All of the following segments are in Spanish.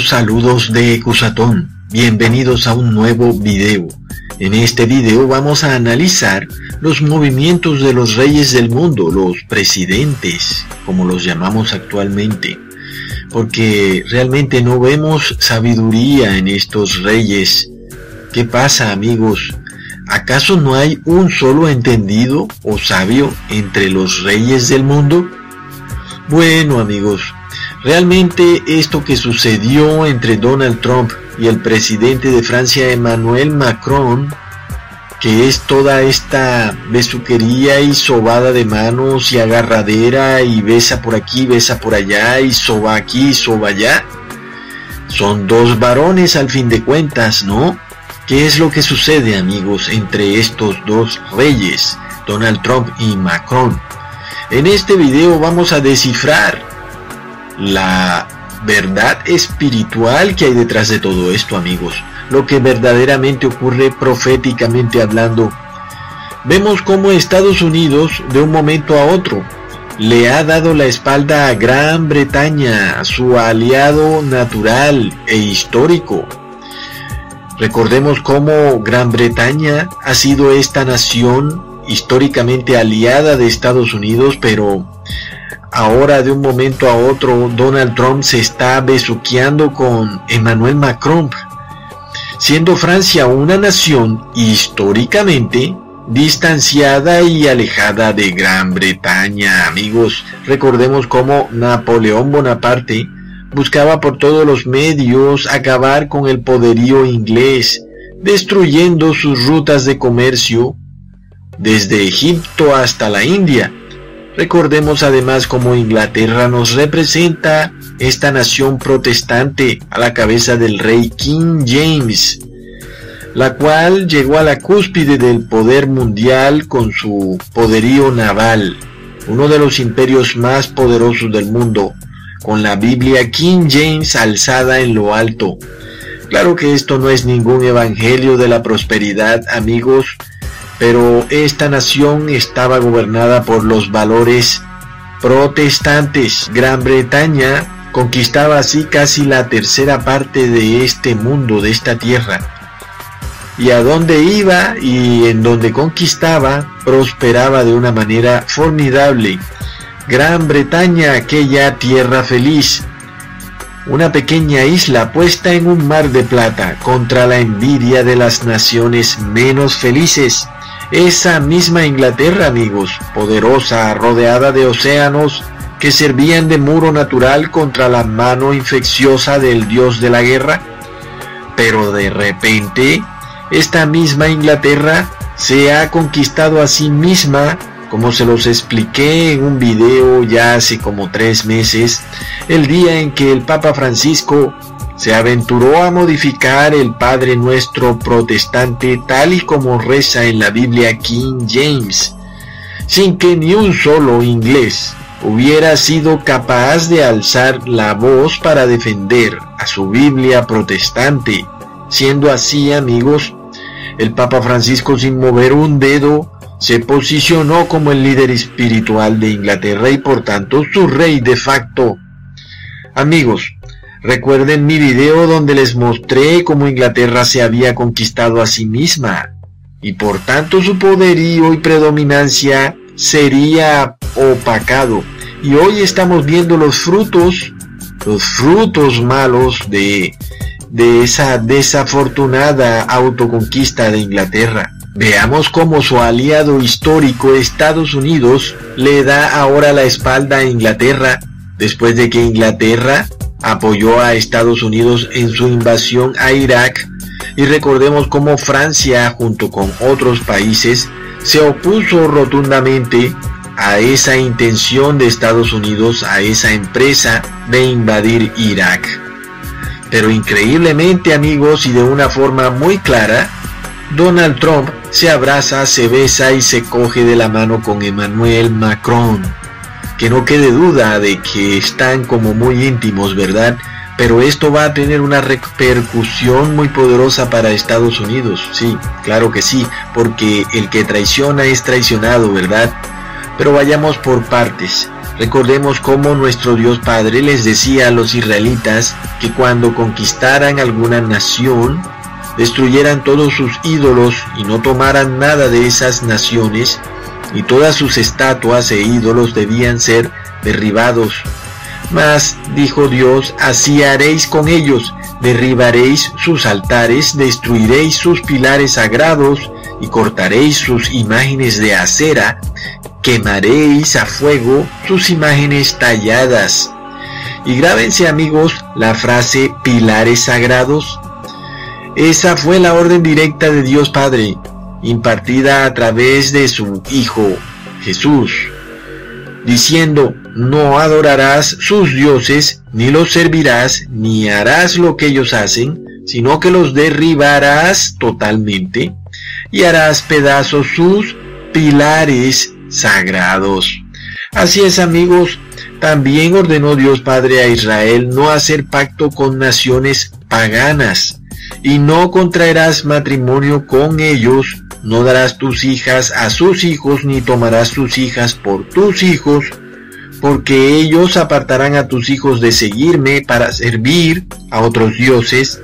Saludos de Cusatón. Bienvenidos a un nuevo video. En este video vamos a analizar los movimientos de los reyes del mundo, los presidentes, como los llamamos actualmente. Porque realmente no vemos sabiduría en estos reyes. ¿Qué pasa amigos? ¿Acaso no hay un solo entendido o sabio entre los reyes del mundo? Bueno amigos, realmente esto que sucedió entre Donald Trump y el presidente de Francia Emmanuel Macron, que es toda esta besuquería y sobada de manos y agarradera y besa por aquí, besa por allá y soba aquí, soba allá, son dos varones al fin de cuentas, ¿no? ¿Qué es lo que sucede amigos entre estos dos reyes, Donald Trump y Macron? En este video vamos a descifrar la verdad espiritual que hay detrás de todo esto, amigos. Lo que verdaderamente ocurre proféticamente hablando. Vemos cómo Estados Unidos, de un momento a otro, le ha dado la espalda a Gran Bretaña, su aliado natural e histórico. Recordemos cómo Gran Bretaña ha sido esta nación históricamente aliada de Estados Unidos, pero ahora de un momento a otro Donald Trump se está besuqueando con Emmanuel Macron, siendo Francia una nación históricamente distanciada y alejada de Gran Bretaña. Amigos, recordemos cómo Napoleón Bonaparte buscaba por todos los medios acabar con el poderío inglés, destruyendo sus rutas de comercio desde Egipto hasta la India. Recordemos además cómo Inglaterra nos representa esta nación protestante a la cabeza del rey King James, la cual llegó a la cúspide del poder mundial con su poderío naval, uno de los imperios más poderosos del mundo, con la Biblia King James alzada en lo alto. Claro que esto no es ningún evangelio de la prosperidad, amigos, pero esta nación estaba gobernada por los valores protestantes. Gran Bretaña conquistaba así casi la tercera parte de este mundo, de esta tierra. Y a donde iba y en donde conquistaba, prosperaba de una manera formidable. Gran Bretaña, aquella tierra feliz, una pequeña isla puesta en un mar de plata contra la envidia de las naciones menos felices. Esa misma Inglaterra, amigos, poderosa, rodeada de océanos que servían de muro natural contra la mano infecciosa del dios de la guerra. Pero de repente, esta misma Inglaterra se ha conquistado a sí misma, como se los expliqué en un video ya hace como tres meses, el día en que el Papa Francisco se aventuró a modificar el Padre Nuestro protestante tal y como reza en la Biblia King James, sin que ni un solo inglés hubiera sido capaz de alzar la voz para defender a su Biblia protestante. Siendo así, amigos, el Papa Francisco sin mover un dedo se posicionó como el líder espiritual de Inglaterra y por tanto su rey de facto. Amigos, Recuerden mi video donde les mostré cómo Inglaterra se había conquistado a sí misma y por tanto su poderío y predominancia sería opacado. Y hoy estamos viendo los frutos, los frutos malos de, de esa desafortunada autoconquista de Inglaterra. Veamos cómo su aliado histórico Estados Unidos le da ahora la espalda a Inglaterra después de que Inglaterra apoyó a Estados Unidos en su invasión a Irak y recordemos cómo Francia junto con otros países se opuso rotundamente a esa intención de Estados Unidos, a esa empresa de invadir Irak. Pero increíblemente amigos y de una forma muy clara, Donald Trump se abraza, se besa y se coge de la mano con Emmanuel Macron que no quede duda de que están como muy íntimos, ¿verdad? Pero esto va a tener una repercusión muy poderosa para Estados Unidos, sí, claro que sí, porque el que traiciona es traicionado, ¿verdad? Pero vayamos por partes. Recordemos cómo nuestro Dios Padre les decía a los israelitas que cuando conquistaran alguna nación, destruyeran todos sus ídolos y no tomaran nada de esas naciones, y todas sus estatuas e ídolos debían ser derribados. Mas, dijo Dios, así haréis con ellos, derribaréis sus altares, destruiréis sus pilares sagrados, y cortaréis sus imágenes de acera, quemaréis a fuego sus imágenes talladas. Y grábense amigos la frase pilares sagrados. Esa fue la orden directa de Dios Padre, impartida a través de su Hijo Jesús, diciendo, no adorarás sus dioses, ni los servirás, ni harás lo que ellos hacen, sino que los derribarás totalmente y harás pedazos sus pilares sagrados. Así es amigos, también ordenó Dios Padre a Israel no hacer pacto con naciones paganas, y no contraerás matrimonio con ellos, no darás tus hijas a sus hijos, ni tomarás tus hijas por tus hijos, porque ellos apartarán a tus hijos de seguirme para servir a otros dioses.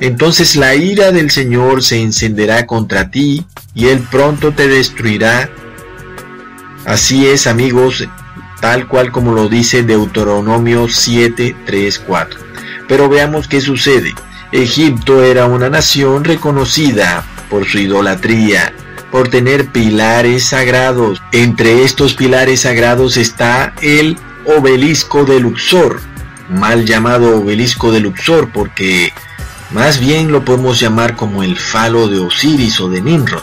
Entonces la ira del Señor se encenderá contra ti, y él pronto te destruirá. Así es, amigos, tal cual como lo dice Deuteronomio 7, 3, 4. Pero veamos qué sucede. Egipto era una nación reconocida por su idolatría, por tener pilares sagrados. Entre estos pilares sagrados está el obelisco de Luxor, mal llamado obelisco de Luxor porque más bien lo podemos llamar como el falo de Osiris o de Nimrod.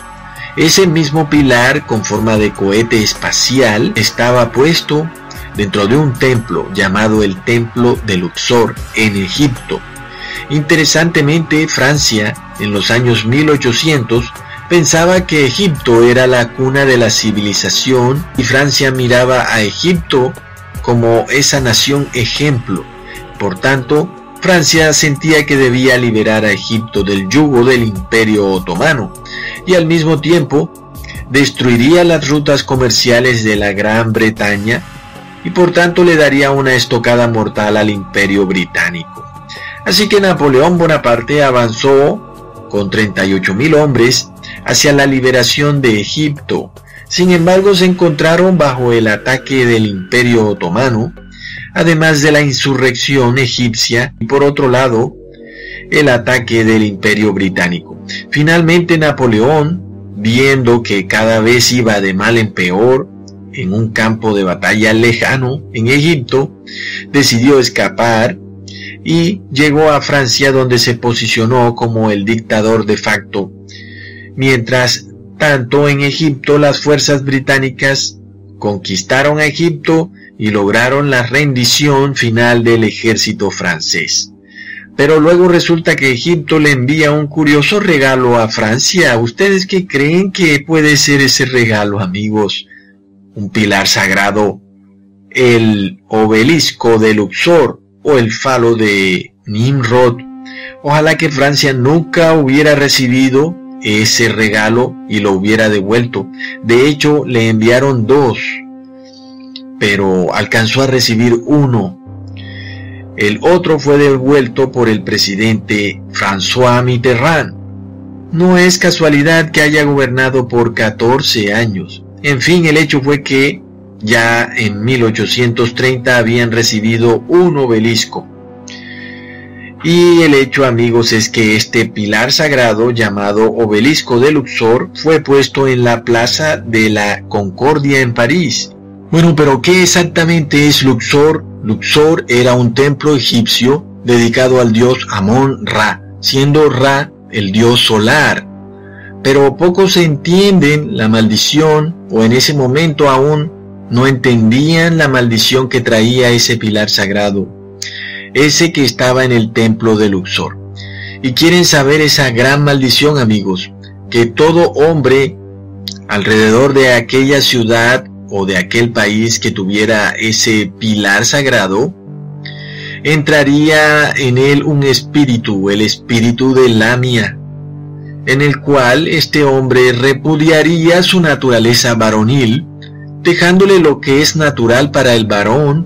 Ese mismo pilar con forma de cohete espacial estaba puesto dentro de un templo llamado el Templo de Luxor en Egipto. Interesantemente, Francia, en los años 1800, pensaba que Egipto era la cuna de la civilización y Francia miraba a Egipto como esa nación ejemplo. Por tanto, Francia sentía que debía liberar a Egipto del yugo del imperio otomano y al mismo tiempo destruiría las rutas comerciales de la Gran Bretaña y por tanto le daría una estocada mortal al imperio británico. Así que Napoleón Bonaparte avanzó con 38.000 hombres hacia la liberación de Egipto. Sin embargo, se encontraron bajo el ataque del imperio otomano, además de la insurrección egipcia y por otro lado, el ataque del imperio británico. Finalmente Napoleón, viendo que cada vez iba de mal en peor en un campo de batalla lejano en Egipto, decidió escapar y llegó a Francia donde se posicionó como el dictador de facto. Mientras tanto en Egipto las fuerzas británicas conquistaron a Egipto y lograron la rendición final del ejército francés. Pero luego resulta que Egipto le envía un curioso regalo a Francia. ¿Ustedes qué creen que puede ser ese regalo, amigos? Un pilar sagrado, el obelisco de Luxor, o el falo de Nimrod. Ojalá que Francia nunca hubiera recibido ese regalo y lo hubiera devuelto. De hecho, le enviaron dos, pero alcanzó a recibir uno. El otro fue devuelto por el presidente François Mitterrand. No es casualidad que haya gobernado por 14 años. En fin, el hecho fue que ya en 1830 habían recibido un obelisco. Y el hecho, amigos, es que este pilar sagrado llamado Obelisco de Luxor fue puesto en la Plaza de la Concordia en París. Bueno, pero ¿qué exactamente es Luxor? Luxor era un templo egipcio dedicado al dios Amón-Ra, siendo Ra el dios solar. Pero pocos entienden la maldición, o en ese momento aún no entendían la maldición que traía ese pilar sagrado, ese que estaba en el templo de Luxor. Y quieren saber esa gran maldición, amigos, que todo hombre alrededor de aquella ciudad o de aquel país que tuviera ese pilar sagrado, entraría en él un espíritu, el espíritu de Lamia, en el cual este hombre repudiaría su naturaleza varonil, dejándole lo que es natural para el varón,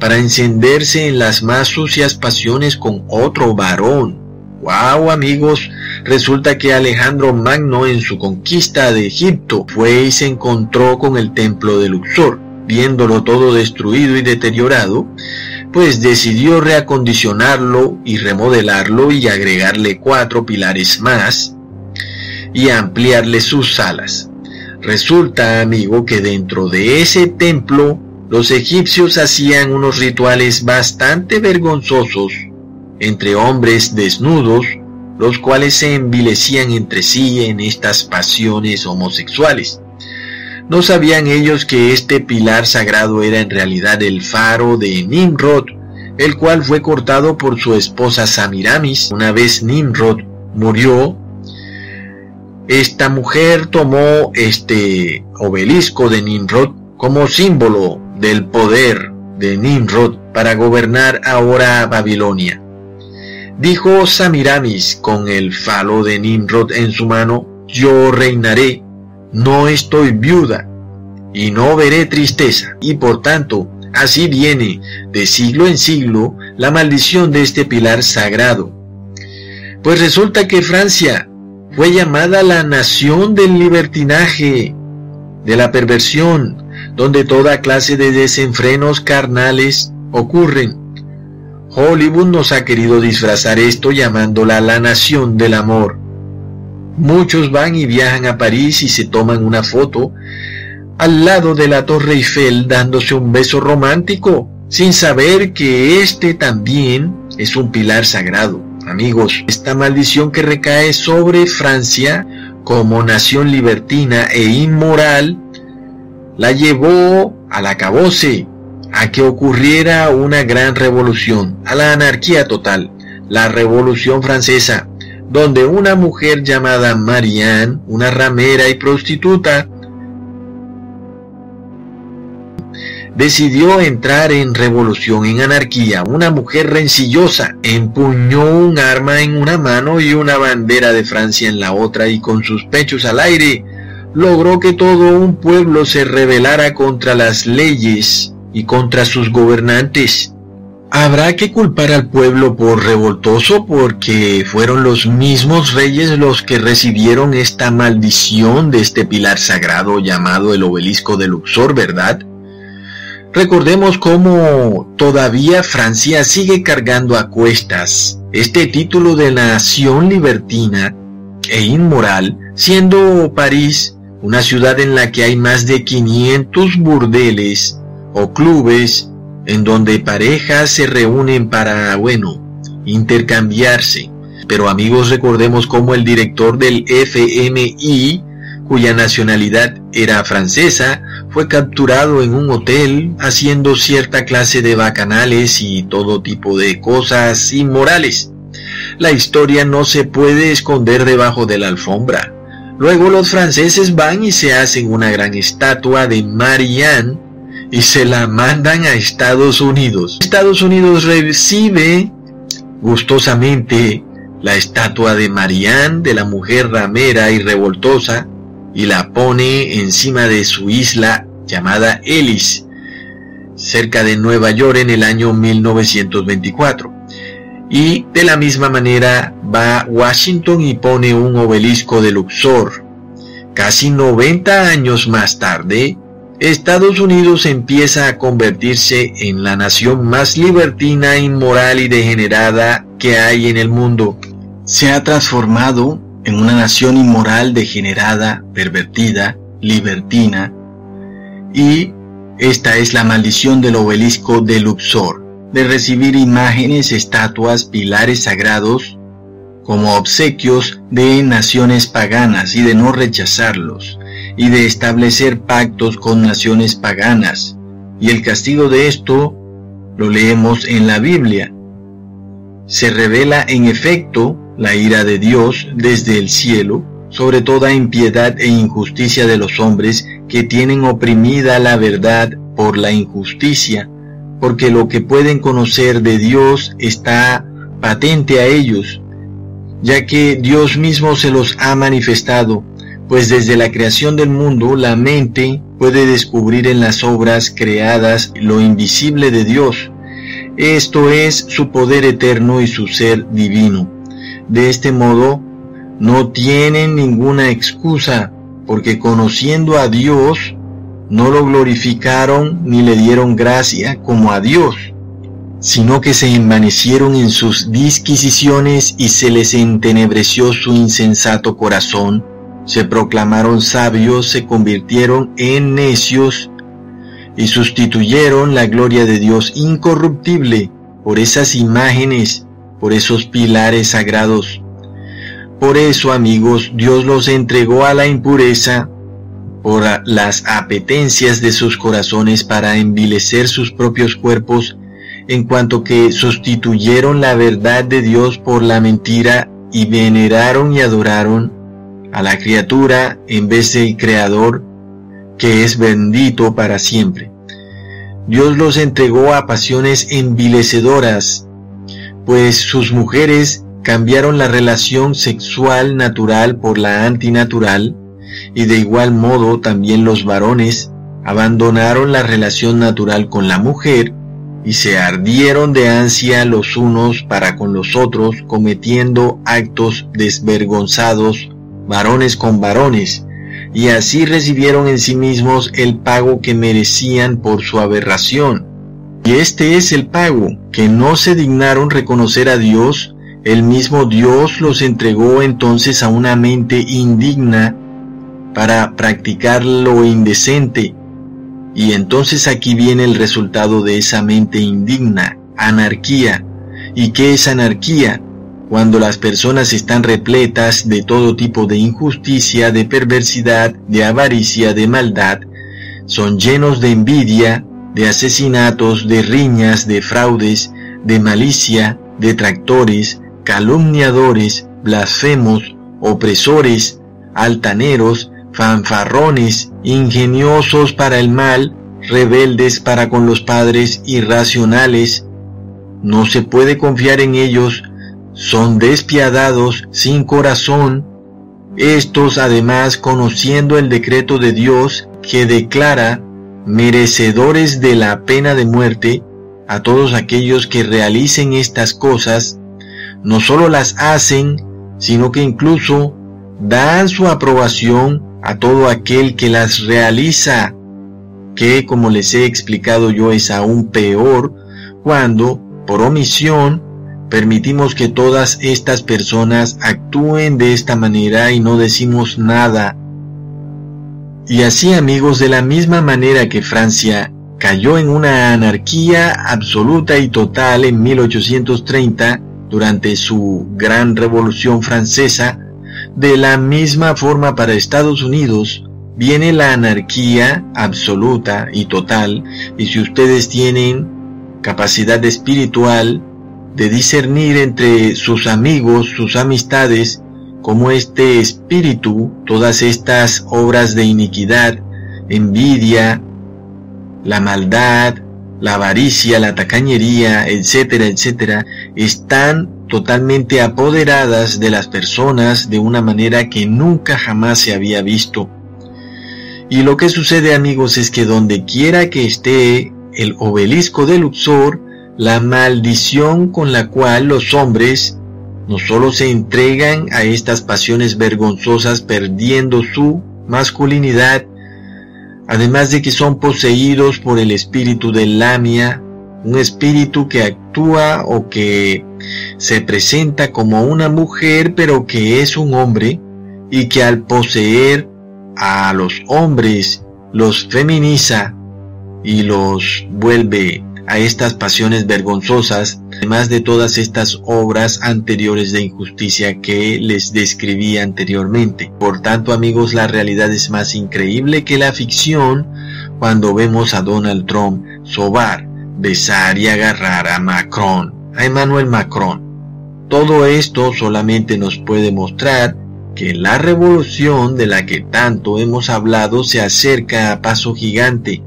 para encenderse en las más sucias pasiones con otro varón. ¡Wow, amigos! Resulta que Alejandro Magno en su conquista de Egipto fue y se encontró con el templo de Luxor. Viéndolo todo destruido y deteriorado, pues decidió reacondicionarlo y remodelarlo y agregarle cuatro pilares más y ampliarle sus salas. Resulta, amigo, que dentro de ese templo los egipcios hacían unos rituales bastante vergonzosos entre hombres desnudos, los cuales se envilecían entre sí en estas pasiones homosexuales. No sabían ellos que este pilar sagrado era en realidad el faro de Nimrod, el cual fue cortado por su esposa Samiramis. Una vez Nimrod murió, esta mujer tomó este obelisco de Nimrod como símbolo del poder de Nimrod para gobernar ahora Babilonia. Dijo Samiramis con el falo de Nimrod en su mano, yo reinaré, no estoy viuda, y no veré tristeza, y por tanto, así viene de siglo en siglo la maldición de este pilar sagrado. Pues resulta que Francia fue llamada la nación del libertinaje, de la perversión, donde toda clase de desenfrenos carnales ocurren. Hollywood nos ha querido disfrazar esto llamándola la nación del amor. Muchos van y viajan a París y se toman una foto al lado de la Torre Eiffel dándose un beso romántico, sin saber que este también es un pilar sagrado. Amigos, esta maldición que recae sobre Francia como nación libertina e inmoral la llevó al acabose, a que ocurriera una gran revolución, a la anarquía total, la revolución francesa, donde una mujer llamada Marianne, una ramera y prostituta, decidió entrar en revolución, en anarquía. Una mujer rencillosa empuñó un arma en una mano y una bandera de Francia en la otra y con sus pechos al aire logró que todo un pueblo se rebelara contra las leyes y contra sus gobernantes. Habrá que culpar al pueblo por revoltoso porque fueron los mismos reyes los que recibieron esta maldición de este pilar sagrado llamado el obelisco de Luxor, ¿verdad? Recordemos cómo todavía Francia sigue cargando a cuestas este título de nación libertina e inmoral, siendo París una ciudad en la que hay más de 500 burdeles o clubes en donde parejas se reúnen para, bueno, intercambiarse. Pero amigos, recordemos cómo el director del FMI, cuya nacionalidad era francesa, fue capturado en un hotel haciendo cierta clase de bacanales y todo tipo de cosas inmorales. La historia no se puede esconder debajo de la alfombra. Luego los franceses van y se hacen una gran estatua de Marianne y se la mandan a Estados Unidos. Estados Unidos recibe gustosamente la estatua de Marianne, de la mujer ramera y revoltosa, y la pone encima de su isla llamada Ellis, cerca de Nueva York en el año 1924. Y de la misma manera va Washington y pone un obelisco de Luxor. Casi 90 años más tarde, Estados Unidos empieza a convertirse en la nación más libertina, inmoral y degenerada que hay en el mundo. Se ha transformado en una nación inmoral, degenerada, pervertida, libertina, y esta es la maldición del obelisco de Luxor de recibir imágenes, estatuas, pilares sagrados como obsequios de naciones paganas y de no rechazarlos, y de establecer pactos con naciones paganas. Y el castigo de esto lo leemos en la Biblia. Se revela en efecto la ira de Dios desde el cielo sobre toda impiedad e injusticia de los hombres que tienen oprimida la verdad por la injusticia porque lo que pueden conocer de Dios está patente a ellos, ya que Dios mismo se los ha manifestado, pues desde la creación del mundo la mente puede descubrir en las obras creadas lo invisible de Dios. Esto es su poder eterno y su ser divino. De este modo, no tienen ninguna excusa, porque conociendo a Dios, no lo glorificaron ni le dieron gracia como a Dios, sino que se envanecieron en sus disquisiciones y se les entenebreció su insensato corazón. Se proclamaron sabios, se convirtieron en necios y sustituyeron la gloria de Dios incorruptible por esas imágenes, por esos pilares sagrados. Por eso, amigos, Dios los entregó a la impureza por las apetencias de sus corazones para envilecer sus propios cuerpos, en cuanto que sustituyeron la verdad de Dios por la mentira y veneraron y adoraron a la criatura en vez del Creador, que es bendito para siempre. Dios los entregó a pasiones envilecedoras, pues sus mujeres cambiaron la relación sexual natural por la antinatural, y de igual modo también los varones abandonaron la relación natural con la mujer y se ardieron de ansia los unos para con los otros, cometiendo actos desvergonzados varones con varones, y así recibieron en sí mismos el pago que merecían por su aberración. Y este es el pago, que no se dignaron reconocer a Dios, el mismo Dios los entregó entonces a una mente indigna para practicar lo indecente. Y entonces aquí viene el resultado de esa mente indigna, anarquía. ¿Y qué es anarquía? cuando las personas están repletas de todo tipo de injusticia, de perversidad, de avaricia, de maldad, son llenos de envidia, de asesinatos, de riñas, de fraudes, de malicia, detractores, calumniadores, blasfemos, opresores, altaneros, fanfarrones, ingeniosos para el mal, rebeldes para con los padres, irracionales. No se puede confiar en ellos son despiadados, sin corazón, estos además conociendo el decreto de Dios que declara merecedores de la pena de muerte a todos aquellos que realicen estas cosas, no solo las hacen, sino que incluso dan su aprobación a todo aquel que las realiza, que como les he explicado yo es aún peor cuando, por omisión, permitimos que todas estas personas actúen de esta manera y no decimos nada. Y así amigos, de la misma manera que Francia cayó en una anarquía absoluta y total en 1830 durante su gran revolución francesa, de la misma forma para Estados Unidos viene la anarquía absoluta y total y si ustedes tienen capacidad espiritual de discernir entre sus amigos, sus amistades, como este espíritu, todas estas obras de iniquidad, envidia, la maldad, la avaricia, la tacañería, etcétera, etcétera, están totalmente apoderadas de las personas de una manera que nunca jamás se había visto. Y lo que sucede amigos es que donde quiera que esté el obelisco de Luxor, la maldición con la cual los hombres no solo se entregan a estas pasiones vergonzosas perdiendo su masculinidad, además de que son poseídos por el espíritu de Lamia, un espíritu que actúa o que se presenta como una mujer pero que es un hombre y que al poseer a los hombres los feminiza y los vuelve a estas pasiones vergonzosas, además de todas estas obras anteriores de injusticia que les describí anteriormente. Por tanto, amigos, la realidad es más increíble que la ficción cuando vemos a Donald Trump sobar, besar y agarrar a Macron, a Emmanuel Macron. Todo esto solamente nos puede mostrar que la revolución de la que tanto hemos hablado se acerca a paso gigante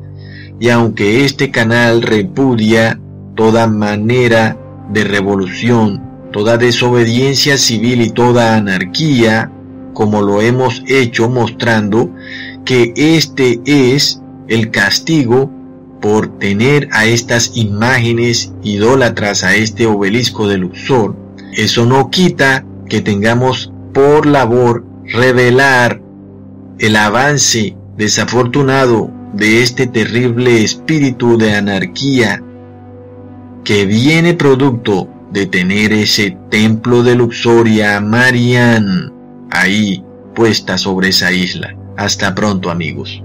y aunque este canal repudia toda manera de revolución, toda desobediencia civil y toda anarquía, como lo hemos hecho mostrando que este es el castigo por tener a estas imágenes idólatras, a este obelisco de Luxor. Eso no quita que tengamos por labor revelar el avance desafortunado de este terrible espíritu de anarquía que viene producto de tener ese templo de Luxoria Marian ahí puesta sobre esa isla. Hasta pronto amigos.